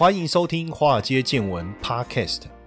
欢迎收听《华尔街见闻》Podcast。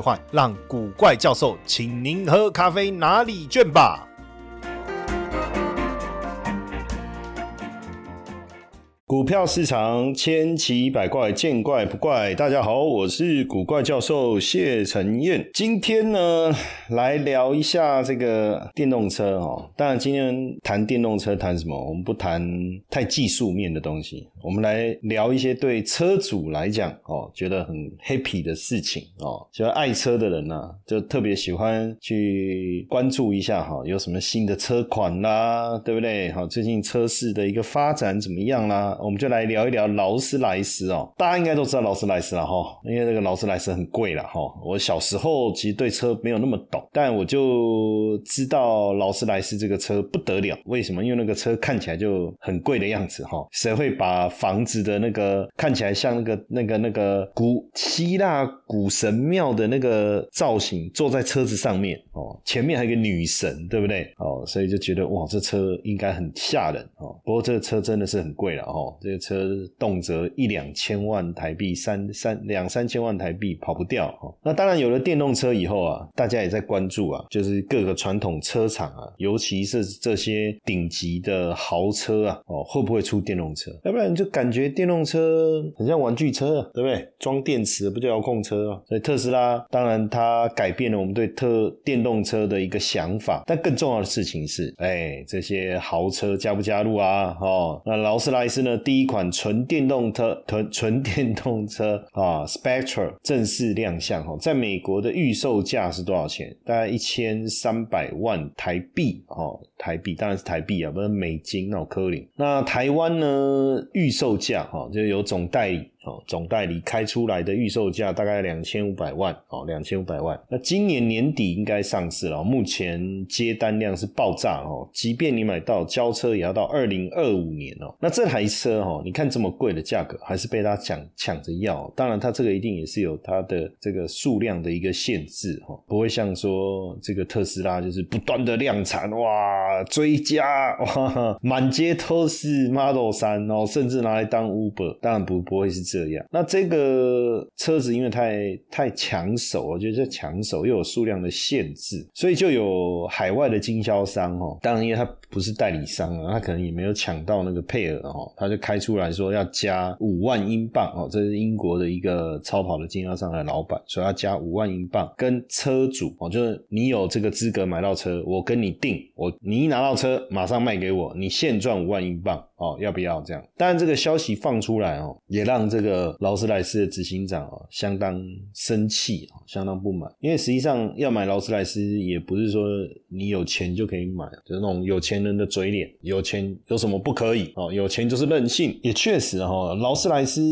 换让古怪教授请您喝咖啡拿礼券吧。股票市场千奇百怪，见怪不怪。大家好，我是古怪教授谢承彦。今天呢，来聊一下这个电动车哦。当然，今天谈电动车谈什么？我们不谈太技术面的东西。我们来聊一些对车主来讲哦，觉得很 happy 的事情哦。喜欢爱车的人呢，就特别喜欢去关注一下哈，有什么新的车款啦，对不对？好，最近车市的一个发展怎么样啦？我们就来聊一聊劳斯莱斯哦。大家应该都知道劳斯莱斯了哈，因为这个劳斯莱斯很贵了哈。我小时候其实对车没有那么懂，但我就知道劳斯莱斯这个车不得了。为什么？因为那个车看起来就很贵的样子哈。谁会把房子的那个看起来像那个那个那个古希腊古神庙的那个造型，坐在车子上面哦，前面还有个女神，对不对？哦，所以就觉得哇，这车应该很吓人哦。不过这个车真的是很贵了哦，这个车动辄一两千万台币，三三两三千万台币跑不掉哦。那当然有了电动车以后啊，大家也在关注啊，就是各个传统车厂啊，尤其是这些顶级的豪车啊，哦，会不会出电动车？要不然。就感觉电动车很像玩具车，对不对？装电池不就遥控车所以特斯拉当然它改变了我们对特电动车的一个想法。但更重要的事情是，哎，这些豪车加不加入啊？哦，那劳斯莱斯呢？第一款纯电动车，纯纯电动车啊，Spectra 正式亮相哦，在美国的预售价是多少钱？大概一千三百万台币哦，台币当然是台币啊，不是美金那种科林。那台湾呢？预售价哈，就有总代理。总代理开出来的预售价大概两千五百万哦，两千五百万。那今年年底应该上市了，目前接单量是爆炸哦。即便你买到交车，也要到二零二五年哦。那这台车哈，你看这么贵的价格，还是被他抢抢着要。当然，它这个一定也是有它的这个数量的一个限制哈，不会像说这个特斯拉就是不断的量产哇，啊追加 哇，满街都是 Model 三哦，甚至拿来当 Uber，当然不不会是这。样，那这个车子因为太太抢手，我觉得这抢手又有数量的限制，所以就有海外的经销商哦。当然，因为他不是代理商啊，他可能也没有抢到那个配额哦，他就开出来说要加五万英镑哦。这是英国的一个超跑的经销商的老板说要加五万英镑，跟车主哦，就是你有这个资格买到车，我跟你定，我你你一拿到车马上卖给我，你现赚五万英镑。哦，要不要这样？当然，这个消息放出来哦，也让这个。劳斯莱斯的执行长啊，相当生气啊，相当不满，因为实际上要买劳斯莱斯也不是说你有钱就可以买，就是那种有钱人的嘴脸，有钱有什么不可以哦？有钱就是任性，也确实哈，劳斯莱斯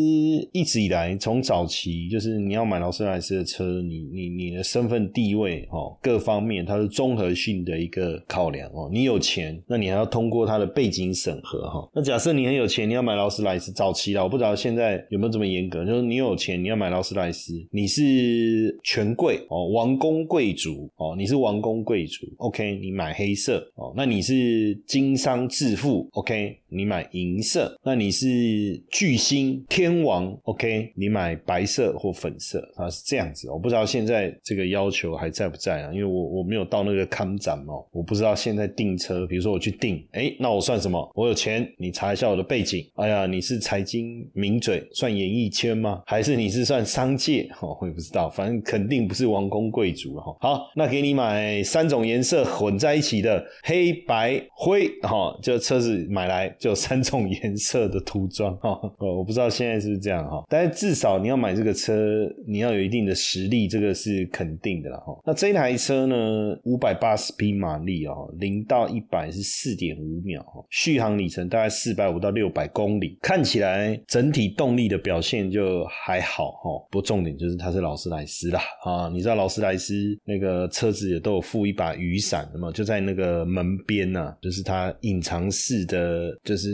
一直以来从早期就是你要买劳斯莱斯的车，你你你的身份地位哦，各方面它是综合性的一个考量哦。你有钱，那你还要通过它的背景审核哈。那假设你很有钱，你要买劳斯莱斯，早期了，我不知道现在有没有。这么严格，就是你有钱，你要买劳斯莱斯，你是权贵哦，王公贵族哦，你是王公贵族，OK，你买黑色哦，那你是经商致富，OK，你买银色，那你是巨星天王，OK，你买白色或粉色啊，是这样子。我不知道现在这个要求还在不在啊？因为我我没有到那个康展哦，我不知道现在订车，比如说我去订，哎，那我算什么？我有钱，你查一下我的背景，哎呀，你是财经名嘴，算。演艺圈吗？还是你是算商界？哦，我也不知道，反正肯定不是王公贵族哈。好，那给你买三种颜色混在一起的黑白灰哈，就车子买来就三种颜色的涂装哈。哦，我不知道现在是不是这样哈，但是至少你要买这个车，你要有一定的实力，这个是肯定的了哈。那这台车呢，五百八十匹马力哦，零到一百是四点五秒，续航里程大概四百五到六百公里，看起来整体动力的表现就还好哈。不过重点就是它是劳斯莱斯啦啊，你知道劳斯莱斯那个车子也都有附一把雨伞的嘛，就在那个门边呐，就是它隐藏式的，就是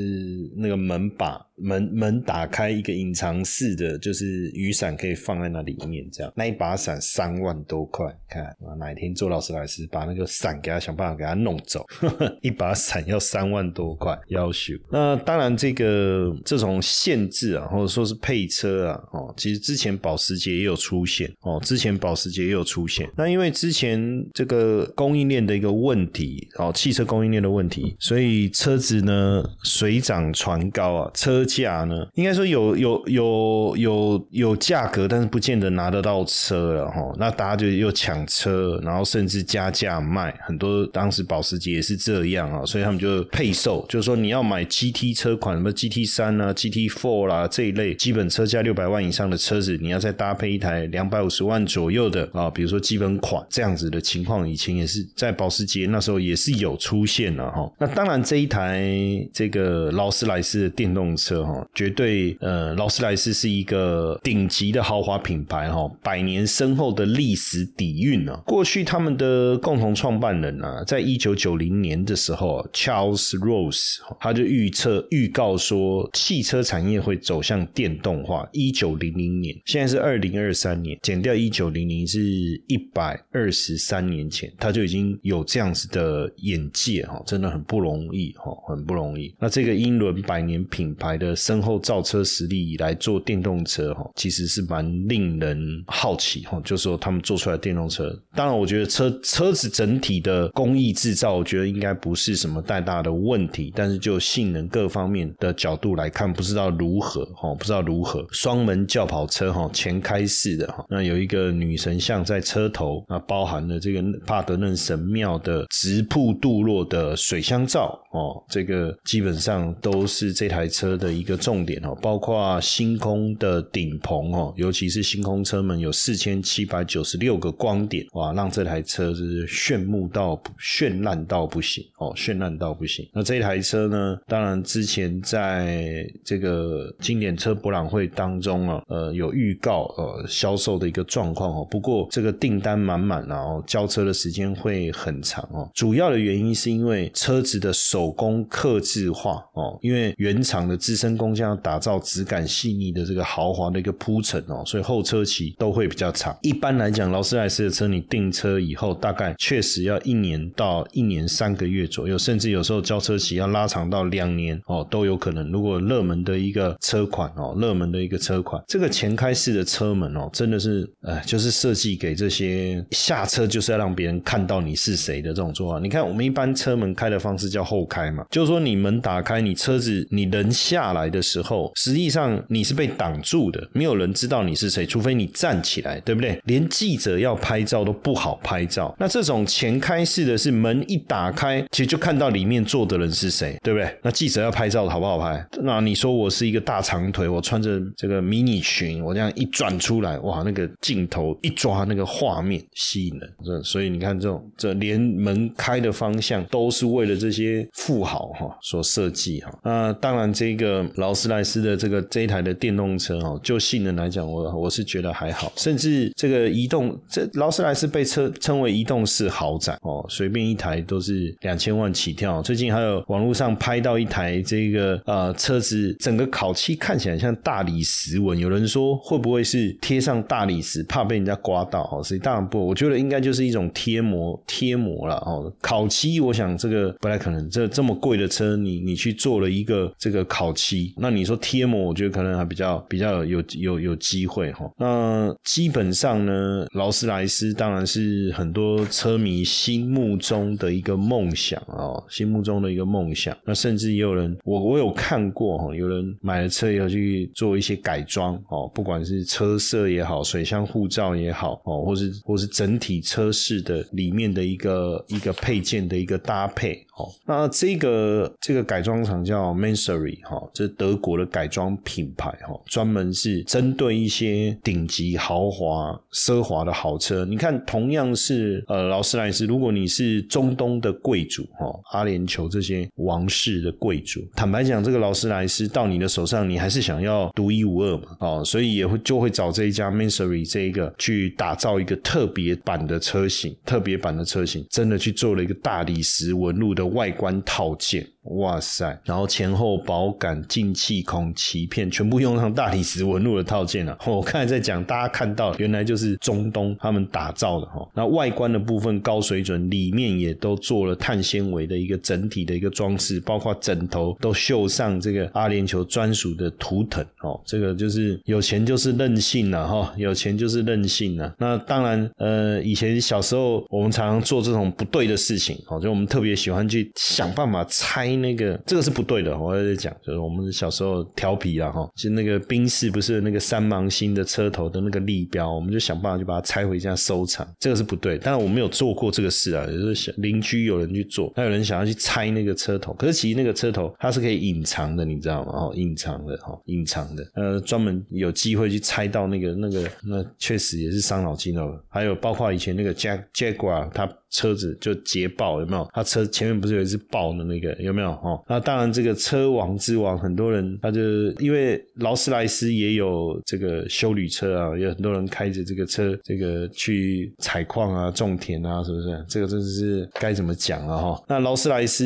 那个门把。门门打开一个隐藏式的，就是雨伞可以放在那里面，这样那一把伞三万多块，看哪一天做劳斯莱斯把那个伞给他想办法给他弄走，一把伞要三万多块，要求。那当然这个这种限制啊，或者说是配车啊，哦，其实之前保时捷也有出现哦，之前保时捷也有出现。那因为之前这个供应链的一个问题哦，汽车供应链的问题，所以车子呢水涨船高啊，车。价呢？应该说有有有有有价格，但是不见得拿得到车了哈。那大家就又抢车，然后甚至加价卖。很多当时保时捷也是这样啊，所以他们就配售，就是说你要买 GT 车款，什么 GT 三啊、GT Four 啦这一类基本车价六百万以上的车子，你要再搭配一台两百五十万左右的啊，比如说基本款这样子的情况，以前也是在保时捷那时候也是有出现了哈。那当然这一台这个劳斯莱斯的电动车。哈，绝对呃，劳斯莱斯是一个顶级的豪华品牌哈，百年深厚的历史底蕴啊。过去他们的共同创办人啊，在一九九零年的时候，Charles Rose 他就预预测预告说，汽车产业会走向电动化。一九零零年，现在是二零二三年，减掉一九零零是一百二十三年前，他就已经有这样子的眼界哈，真的很不容易哈，很不容易。那这个英伦百年品牌的。深厚造车实力来做电动车哈，其实是蛮令人好奇哈。就是说他们做出来电动车，当然我觉得车车子整体的工艺制造，我觉得应该不是什么太大的问题。但是就性能各方面的角度来看，不知道如何哈，不知道如何。双门轿跑车哈，前开式的哈，那有一个女神像在车头，那包含了这个帕德嫩神庙的直瀑镀落的水箱罩哦，这个基本上都是这台车的。一个重点哦，包括星空的顶棚哦，尤其是星空车门有四千七百九十六个光点，哇，让这台车是炫目到绚烂到不行哦，绚烂到不行。那这台车呢，当之前在这个经典车博览会当中啊，呃，有预告呃销售的一个状况哦。不过这个订单满满啊，哦，交车的时间会很长哦。主要的原因是因为车子的手工刻字化哦，因为原厂的自身工匠打造质感细腻的这个豪华的一个铺陈哦，所以后车期都会比较长。一般来讲，劳斯莱斯的车你订车以后，大概确实要一年到一年三个月左右，甚至有时候交车期要拉长到两年哦，都有可能。如果热门的一个车款哦，热门的一个车款，这个前开式的车门哦，真的是哎，就是设计给这些下车就是要让别人看到你是谁的这种做法。你看，我们一般车门开的方式叫后开嘛，就是说你门打开，你车子你人下来。的时候，实际上你是被挡住的，没有人知道你是谁，除非你站起来，对不对？连记者要拍照都不好拍照。那这种前开式的是门一打开，其实就看到里面坐的人是谁，对不对？那记者要拍照好不好拍？那你说我是一个大长腿，我穿着这个迷你裙，我这样一转出来，哇，那个镜头一抓，那个画面吸引人。这所以你看，这种这连门开的方向都是为了这些富豪哈所设计哈。那当然这个。劳斯莱斯的这个这一台的电动车哦，就性能来讲，我我是觉得还好，甚至这个移动，这劳斯莱斯被称称为移动式豪宅哦，随便一台都是两千万起跳。最近还有网络上拍到一台这个呃车子，整个烤漆看起来像大理石纹，有人说会不会是贴上大理石，怕被人家刮到？哦，所以当然不，我觉得应该就是一种贴膜贴膜了哦。烤漆，我想这个不太可能，这这么贵的车，你你去做了一个这个烤漆。那你说贴膜，我觉得可能还比较比较有有有机会哈。那基本上呢，劳斯莱斯当然是很多车迷心目中的一个梦想啊，心目中的一个梦想。那甚至也有人，我我有看过哈，有人买了车以后去做一些改装哦，不管是车色也好，水箱护罩也好哦，或是或是整体车饰的里面的一个一个配件的一个搭配。哦。那这个这个改装厂叫 Mansory 哈，这德国的改装品牌哈，专门是针对一些顶级豪华奢华的豪车。你看，同样是呃劳斯莱斯，如果你是中东的贵族哈，阿联酋这些王室的。贵族。坦白讲，这个劳斯莱斯到你的手上，你还是想要独一无二嘛？哦，所以也会就会找这一家 Mansory 这一个去打造一个特别版的车型，特别版的车型，真的去做了一个大理石纹路的外观套件。哇塞！然后前后保杆、进气孔、鳍片，全部用上大理石纹路的套件了。我刚才在讲，大家看到原来就是中东他们打造的哈。那外观的部分高水准，里面也都做了碳纤维的一个整体的一个装饰，包括枕头都绣上这个阿联酋专属的图腾哦。这个就是有钱就是任性了哈，有钱就是任性了。那当然，呃，以前小时候我们常常做这种不对的事情哦，就我们特别喜欢去想办法拆那个这个是不对的，我在讲，就是我们小时候调皮了哈，就那个宾士不是那个三芒星的车头的那个立标，我们就想办法就把它拆回家收藏，这个是不对。当然我没有做过这个事啊，就是邻居有人去做，那有人想要去拆那个车头，可是其实那个车头它是可以隐藏的，你知道吗？哦，隐藏的哈，隐藏的，呃，专门有机会去拆到那个那个，那确实也是伤脑筋哦。还有包括以前那个 Jag Jaguar，它。车子就捷豹有没有？他车前面不是有一只豹的那个有没有？哦，那当然这个车王之王，很多人他就因为劳斯莱斯也有这个修旅车啊，有很多人开着这个车，这个去采矿啊、种田啊，是不是？这个真的是该怎么讲啊？哈，那劳斯莱斯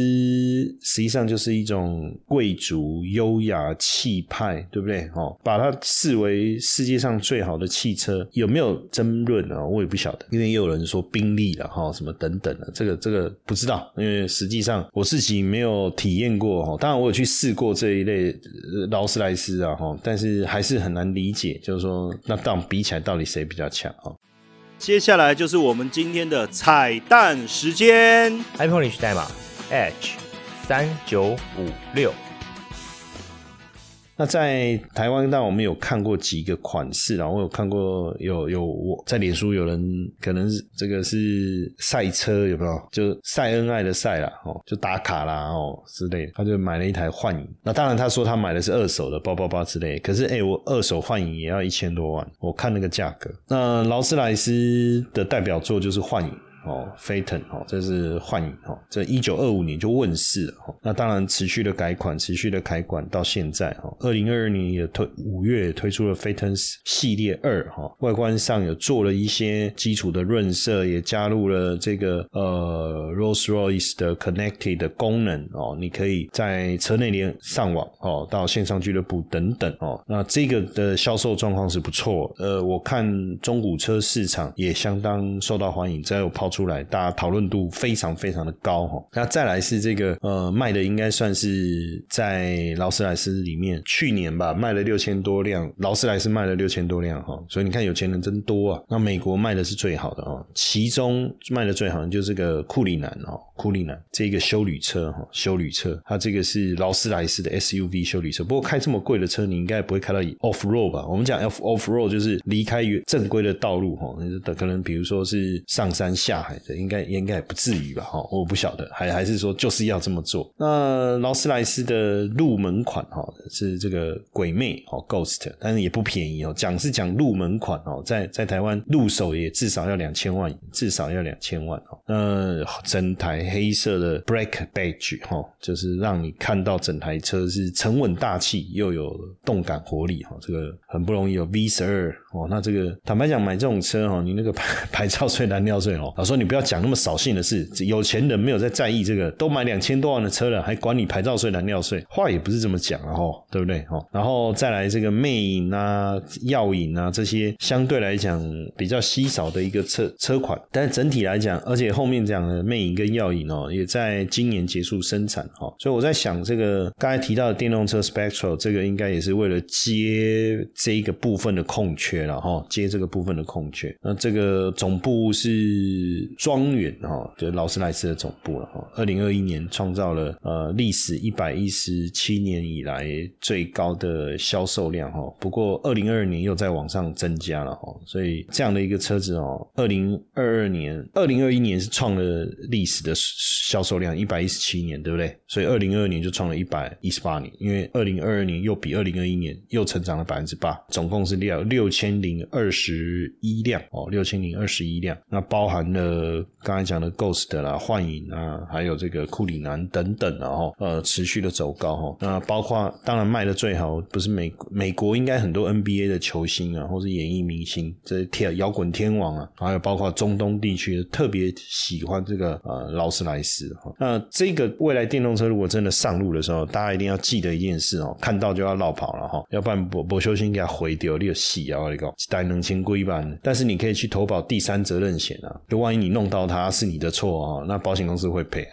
实际上就是一种贵族、优雅、气派，对不对？哦，把它视为世界上最好的汽车，有没有争论啊？我也不晓得，因为也有人说宾利了哈，什么。等等的，这个这个不知道，因为实际上我自己没有体验过哈。当然我有去试过这一类劳斯莱斯啊哈，但是还是很难理解，就是说那当比起来到底谁比较强啊？接下来就是我们今天的彩蛋时间，iPhone 历史代码 H 三九五六。那在台湾，但我们有看过几个款式啊，我有看过有有我在脸书有人可能是这个是赛车有没有？就晒恩爱的晒啦，哦，就打卡啦哦之类的，他就买了一台幻影。那当然他说他买的是二手的包包包之类，可是哎，我二手幻影也要一千多万，我看那个价格。那劳斯莱斯的代表作就是幻影。哦，飞腾哦，这是幻影哦，这一九二五年就问世了哦。那当然持续的改款，持续的改款到现在哦。二零二二年也推五月推出了飞腾系列二哈，外观上有做了一些基础的润色，也加入了这个呃 Rolls Royce 的 Connected 的功能哦，你可以在车内连上网哦，到线上俱乐部等等哦。那这个的销售状况是不错，呃，我看中古车市场也相当受到欢迎，再有抛。出来，大家讨论度非常非常的高哈。那再来是这个呃卖的应该算是在劳斯莱斯里面，去年吧卖了六千多辆，劳斯莱斯卖了六千多辆哈。所以你看有钱人真多啊。那美国卖的是最好的哦，其中卖的最好的就是个库里南哦，库里南这个修旅车哈，修旅车，它这个是劳斯莱斯的 SUV 修旅车。不过开这么贵的车，你应该不会开到 off road 吧？我们讲 off off road 就是离开正规的道路哈，可能比如说是上山下海的。应该应该也不至于吧？哈，我不晓得，还还是说就是要这么做。那劳斯莱斯的入门款哈是这个鬼魅哦，Ghost，但是也不便宜哦。讲是讲入门款哦，在在台湾入手也至少要两千万，至少要两千万哦。那整台黑色的 Black Badge 哈，就是让你看到整台车是沉稳大气，又有动感活力哈。这个很不容易有 V 十二哦。那这个坦白讲，买这种车哈，你那个牌 牌照税、燃料税哦，老说。你不要讲那么扫兴的事，有钱人没有在在意这个，都买两千多万的车了，还管你牌照税、燃料税？话也不是这么讲啊，吼，对不对？吼，然后再来这个魅影啊、耀影啊这些，相对来讲比较稀少的一个车车款，但是整体来讲，而且后面讲的魅影跟耀影哦，也在今年结束生产，哈，所以我在想，这个刚才提到的电动车 Spectral，这个应该也是为了接这一个部分的空缺了，哈，接这个部分的空缺。那这个总部是。庄园哈，就劳斯莱斯的总部了哈。二零二一年创造了呃历史一百一十七年以来最高的销售量哈。不过二零二二年又在往上增加了哈。所以这样的一个车子哦，二零二二年、二零二一年是创了历史的销售量一百一十七年，对不对？所以二零二二年就创了一百一十八年，因为二零二二年又比二零二一年又成长了百分之八，总共是六六千零二十一辆哦，六千零二十一辆，那包含了。刚才讲的 Ghost 啦、幻影啊，还有这个库里南等等然后呃持续的走高哈。那包括当然卖的最好不是美美国应该很多 NBA 的球星啊，或是演艺明星，这天摇滚天王啊，还有包括中东地区特别喜欢这个呃老斯莱斯哈。那这个未来电动车如果真的上路的时候，大家一定要记得一件事哦，看到就要绕跑了哈，要不然博博修心给它毁掉，你有戏啊！我讲带能清规版，但是你可以去投保第三责任险啊，就万一你弄到它是你的错啊，那保险公司会赔，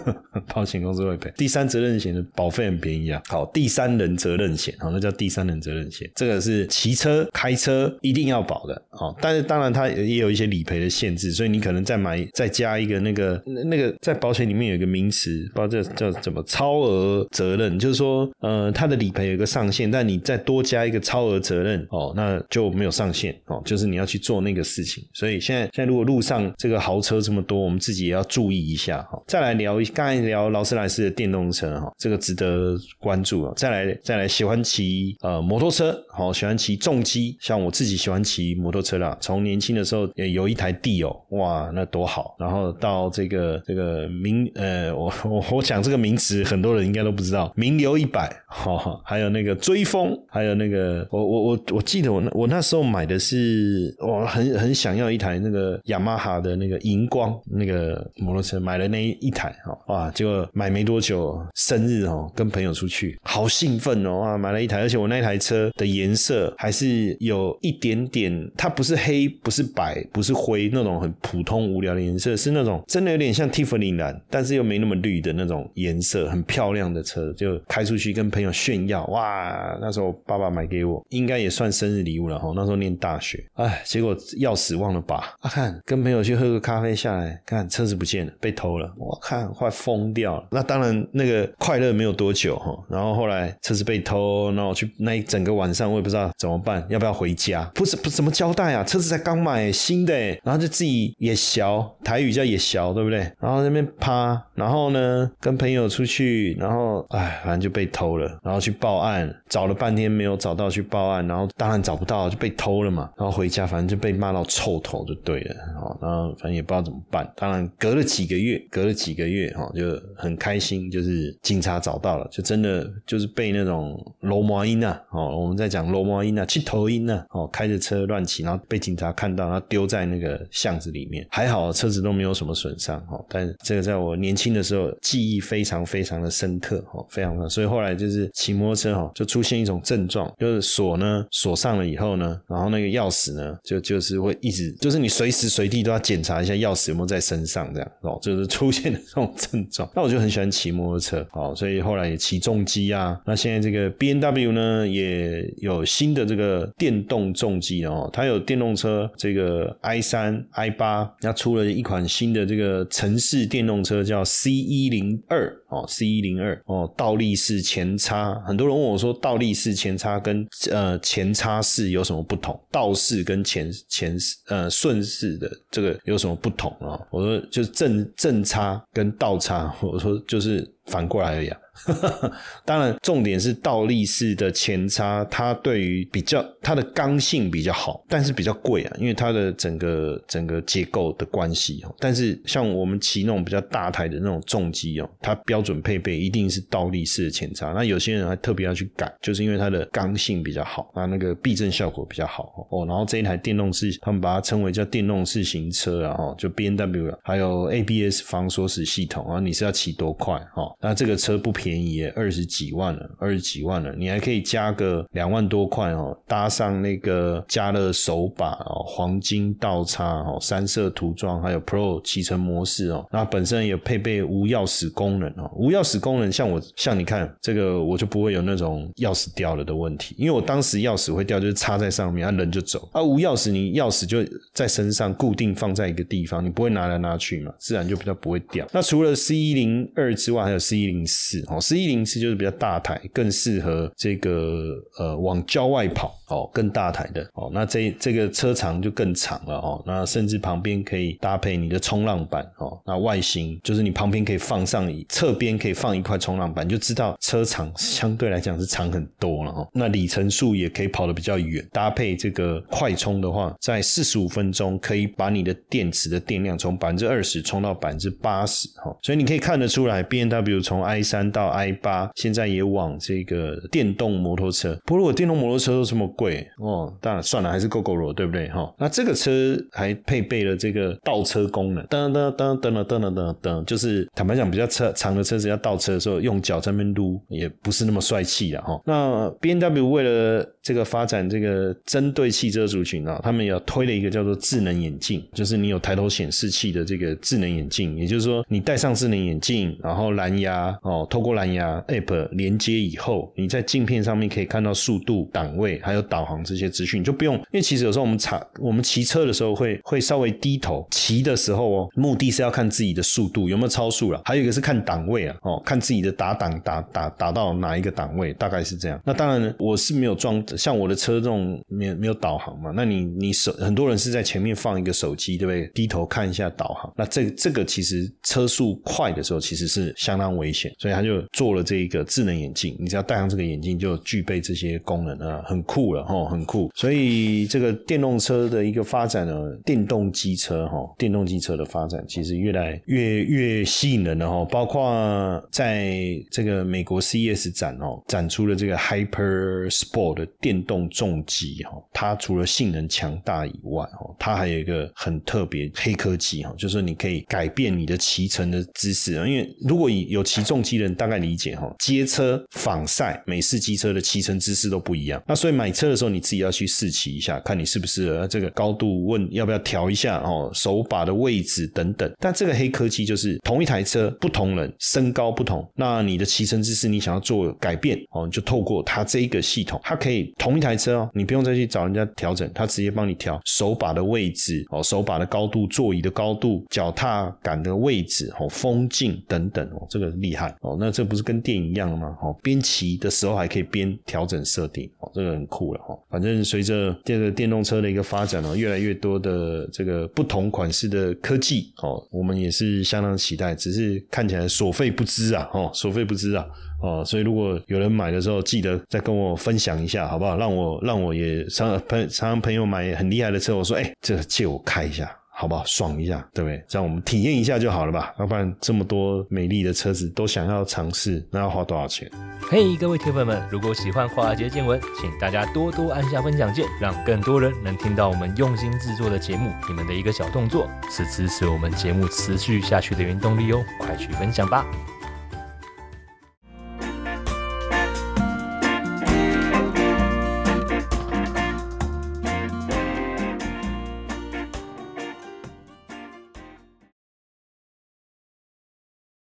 保险公司会赔。第三责任险的保费很便宜啊，好，第三人责任险，好，那叫第三人责任险，这个是骑车开车一定要保的哦。但是当然它也有一些理赔的限制，所以你可能再买再加一个那个那个在保险里面有一个名词，不知道这叫怎么超额责任，就是说呃它的理赔有一个上限，但你再多加一个超额责任哦，那就没有上限哦，就是你要去做那个事情。所以现在现在如果路上这个豪车这么多，我们自己也要注意一下哈。再来聊一刚才聊劳斯莱斯的电动车哈，这个值得关注啊。再来再来喜欢骑呃摩托车，好喜欢骑重机，像我自己喜欢骑摩托车啦。从年轻的时候也有一台地哦，哇那多好。然后到这个这个呃名呃我 我我讲这个名词，很多人应该都不知道，名流一百 哈，还有那个追风，还有那个我我我我记得我那我那时候买的是我很很想要一台那个雅马哈的那个荧光那个摩托车，买了那一台哈哇，结果买没多久生日哦，跟朋友出去，好兴奋哦哇，买了一台，而且我那台车的颜色还是有一点点，它不是黑，不是白，不是灰那种很普通无聊的颜色，是那种真的有点像 T Tiffany 蓝，但是又没那么绿的那种颜色，很漂亮的车，就开出去跟朋友炫耀哇，那时候爸爸买给我，应该也算生日礼物了哈，那时候念大学，哎，结果钥匙忘了拔，啊看跟朋友去喝个咖啡下来，看车子不见了，被偷了，我看快疯掉了。那当然那个快乐没有多久哈，然后后来车子被偷，那我去那一整个晚上我也不知道怎么办，要不要回家？不是不怎么交代啊？车子才刚买新的，然后就自己也小，台语叫也小，对不对？然后然后那边趴，然后呢跟朋友出去，然后哎反正就被偷了，然后去报案，找了半天没有找到，去报案，然后当然找不到就被偷了嘛，然后回家反正就被骂到臭头就对了，哦，然后反正也不知道怎么办。当然隔了几个月，隔了几个月哈就很开心，就是警察找到了，就真的就是被那种楼摩音呐，哦我们在讲楼摩音呐，气头音呐，哦开着车乱骑，然后被警察看到，然后丢在那个巷子里面，还好车子都没有什么损伤哈，但这个在我年轻的时候记忆非常非常的深刻哦，非常的，所以后来就是骑摩托车哈就出现一种症状，就是锁呢锁上了以后呢，然后那个钥匙呢就就是会一直就是你随时随地都要检查一下钥匙有没有在身上这样哦，就是出现的这种症状。那我就很喜欢骑摩托车哦，所以后来也骑重机啊。那现在这个 B N W 呢也有新的这个电动重机哦，它有电动车这个 i 三 i 八，那出了一款新的这个城市电动车叫 C 一零二哦，C 一零二哦，倒立式前叉。很多人问我说，倒立式前叉跟呃前叉式有什么不同？倒式跟前前呃顺势的这个有什么不同啊？我说就是正正叉跟倒叉，我说就是反过来而已啊。当然，重点是倒立式的前叉，它对于比较它的刚性比较好，但是比较贵啊，因为它的整个整个结构的关系哦。但是像我们骑那种比较大台的那种重机哦，它标准配备一定是倒立式的前叉。那有些人还特别要去改，就是因为它的刚性比较好，啊，那个避震效果比较好哦。然后这一台电动式，他们把它称为叫电动式行车啊，哈，就 B N W 还有 A B S 防锁死系统啊，你是要骑多快哈？那这个车不便宜。便宜二十几万了，二十几万了，你还可以加个两万多块哦，搭上那个加热手把哦，黄金倒叉哦，三色涂装，还有 Pro 骑乘模式哦，那本身也配备无钥匙功能哦，无钥匙功能像我像你看这个，我就不会有那种钥匙掉了的问题，因为我当时钥匙会掉就是插在上面，啊人就走，啊无钥匙你钥匙就在身上固定放在一个地方，你不会拿来拿去嘛，自然就比较不会掉。那除了 C 一零二之外，还有 C 一零四。哦，十一零是就是比较大台，更适合这个呃往郊外跑哦，更大台的哦。那这这个车长就更长了哦，那甚至旁边可以搭配你的冲浪板哦。那外形就是你旁边可以放上侧边可以放一块冲浪板，就知道车长相对来讲是长很多了哦。那里程数也可以跑得比较远，搭配这个快充的话，在四十五分钟可以把你的电池的电量从百分之二十充到百分之八十哈。所以你可以看得出来，B N W 从 i 三到到 i 八，现在也往这个电动摩托车。不过如果电动摩托车都这么贵哦，当然算了，还是 GO GO 罗对不对哈？那这个车还配备了这个倒车功能，噔噔噔噔噔噔噔噔，就是坦白讲，比较车长的车子要倒车的时候，用脚在那边撸，也不是那么帅气啊哈。那 B N W 为了这个发展这个针对汽车族群啊，他们也推了一个叫做智能眼镜，就是你有抬头显示器的这个智能眼镜，也就是说你戴上智能眼镜，然后蓝牙哦，透过蓝牙 App 连接以后，你在镜片上面可以看到速度、档位还有导航这些资讯，你就不用。因为其实有时候我们查我们骑车的时候会会稍微低头骑的时候哦，目的是要看自己的速度有没有超速了，还有一个是看档位啊哦，看自己的打档打打打到哪一个档位，大概是这样。那当然我是没有装。像我的车这种没有没有导航嘛？那你你手很多人是在前面放一个手机，对不对？低头看一下导航。那这这个其实车速快的时候，其实是相当危险，所以他就做了这一个智能眼镜。你只要戴上这个眼镜，就具备这些功能啊，很酷了哈，很酷。所以这个电动车的一个发展呢，电动机车哈，电动机车的发展其实越来越越吸引人了哈。包括在这个美国 CES 展哦，展出了这个 Hyper Sport 的。电动重机哈，它除了性能强大以外哈，它还有一个很特别黑科技哈，就是你可以改变你的骑乘的姿势啊。因为如果有骑重机的人大概理解哈，街车、仿赛、美式机车的骑乘姿势都不一样。那所以买车的时候你自己要去试骑一下，看你是不是这个高度，问要不要调一下哦，手把的位置等等。但这个黑科技就是同一台车，不同人身高不同，那你的骑乘姿势你想要做改变哦，就透过它这一个系统，它可以。同一台车哦，你不用再去找人家调整，他直接帮你调手把的位置哦，手把的高度、座椅的高度、脚踏杆的位置哦、风镜等等哦，这个厉害哦。那这这不是跟电影一样吗？哦，边骑的时候还可以边调整设定哦，这个很酷了哈。反正随着这个电动车的一个发展哦，越来越多的这个不同款式的科技哦，我们也是相当期待，只是看起来所费不赀啊，哦，所费不赀啊。哦，所以如果有人买的时候，记得再跟我分享一下，好不好？让我让我也常朋常常朋友买很厉害的车，我说，哎，这借我开一下。好不好？爽一下，对不对？这样我们体验一下就好了吧。要不然这么多美丽的车子都想要尝试，那要花多少钱？嘿，各位铁粉们，如果喜欢华尔街见闻，请大家多多按下分享键，让更多人能听到我们用心制作的节目。你们的一个小动作，是支持我们节目持续下去的原动力哦！快去分享吧。